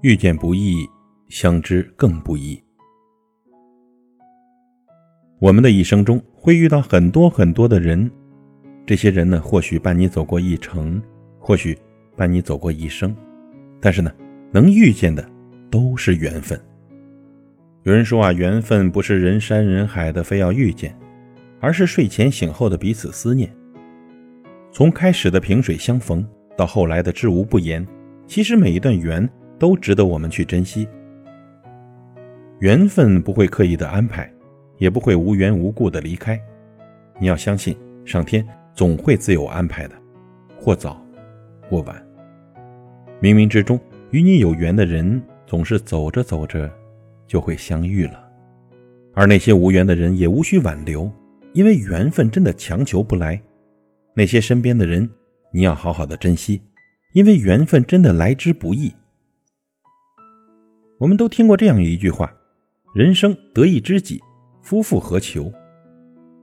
遇见不易，相知更不易。我们的一生中会遇到很多很多的人，这些人呢，或许伴你走过一程，或许伴你走过一生，但是呢，能遇见的都是缘分。有人说啊，缘分不是人山人海的非要遇见，而是睡前醒后的彼此思念。从开始的萍水相逢，到后来的知无不言，其实每一段缘都值得我们去珍惜。缘分不会刻意的安排。也不会无缘无故的离开，你要相信上天总会自有安排的，或早，或晚。冥冥之中与你有缘的人，总是走着走着就会相遇了，而那些无缘的人也无需挽留，因为缘分真的强求不来。那些身边的人，你要好好的珍惜，因为缘分真的来之不易。我们都听过这样一句话：人生得一知己。夫复何求？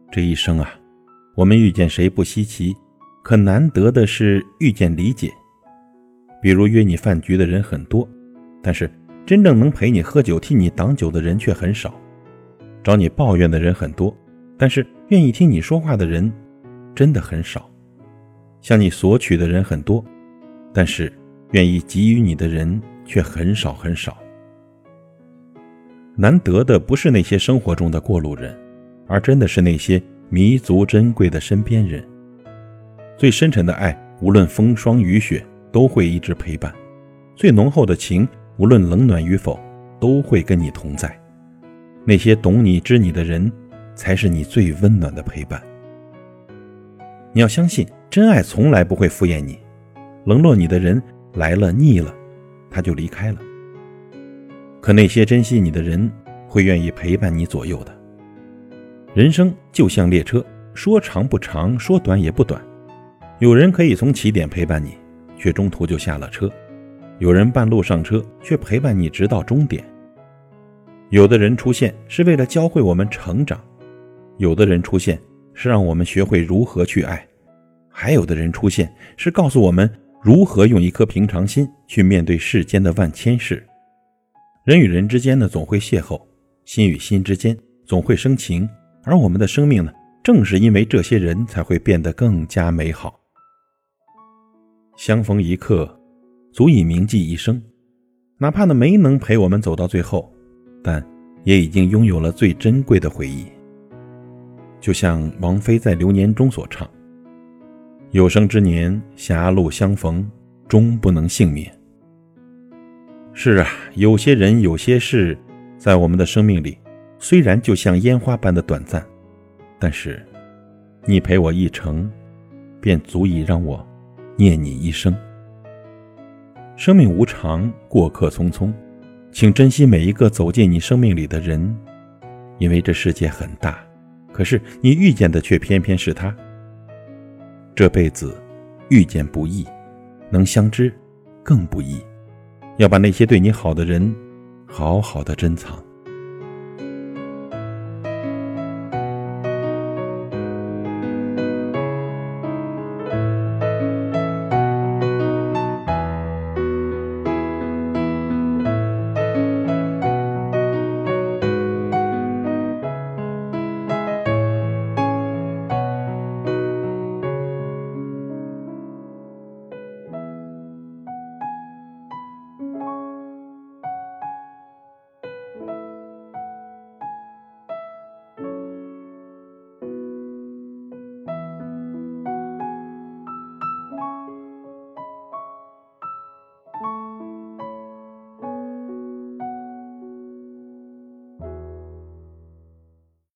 这一生啊，我们遇见谁不稀奇，可难得的是遇见理解。比如约你饭局的人很多，但是真正能陪你喝酒、替你挡酒的人却很少；找你抱怨的人很多，但是愿意听你说话的人真的很少；向你索取的人很多，但是愿意给予你的人却很少很少。难得的不是那些生活中的过路人，而真的是那些弥足珍贵的身边人。最深沉的爱，无论风霜雨雪，都会一直陪伴；最浓厚的情，无论冷暖与否，都会跟你同在。那些懂你、知你的人，才是你最温暖的陪伴。你要相信，真爱从来不会敷衍你。冷落你的人来了腻了，他就离开了。可那些珍惜你的人，会愿意陪伴你左右的。人生就像列车，说长不长，说短也不短。有人可以从起点陪伴你，却中途就下了车；有人半路上车，却陪伴你直到终点。有的人出现是为了教会我们成长，有的人出现是让我们学会如何去爱，还有的人出现是告诉我们如何用一颗平常心去面对世间的万千事。人与人之间呢，总会邂逅；心与心之间总会生情。而我们的生命呢，正是因为这些人才会变得更加美好。相逢一刻，足以铭记一生。哪怕呢没能陪我们走到最后，但也已经拥有了最珍贵的回忆。就像王菲在《流年》中所唱：“有生之年，狭路相逢，终不能幸免。”是啊，有些人，有些事，在我们的生命里，虽然就像烟花般的短暂，但是，你陪我一程，便足以让我念你一生。生命无常，过客匆匆，请珍惜每一个走进你生命里的人，因为这世界很大，可是你遇见的却偏偏是他。这辈子遇见不易，能相知更不易。要把那些对你好的人，好好的珍藏。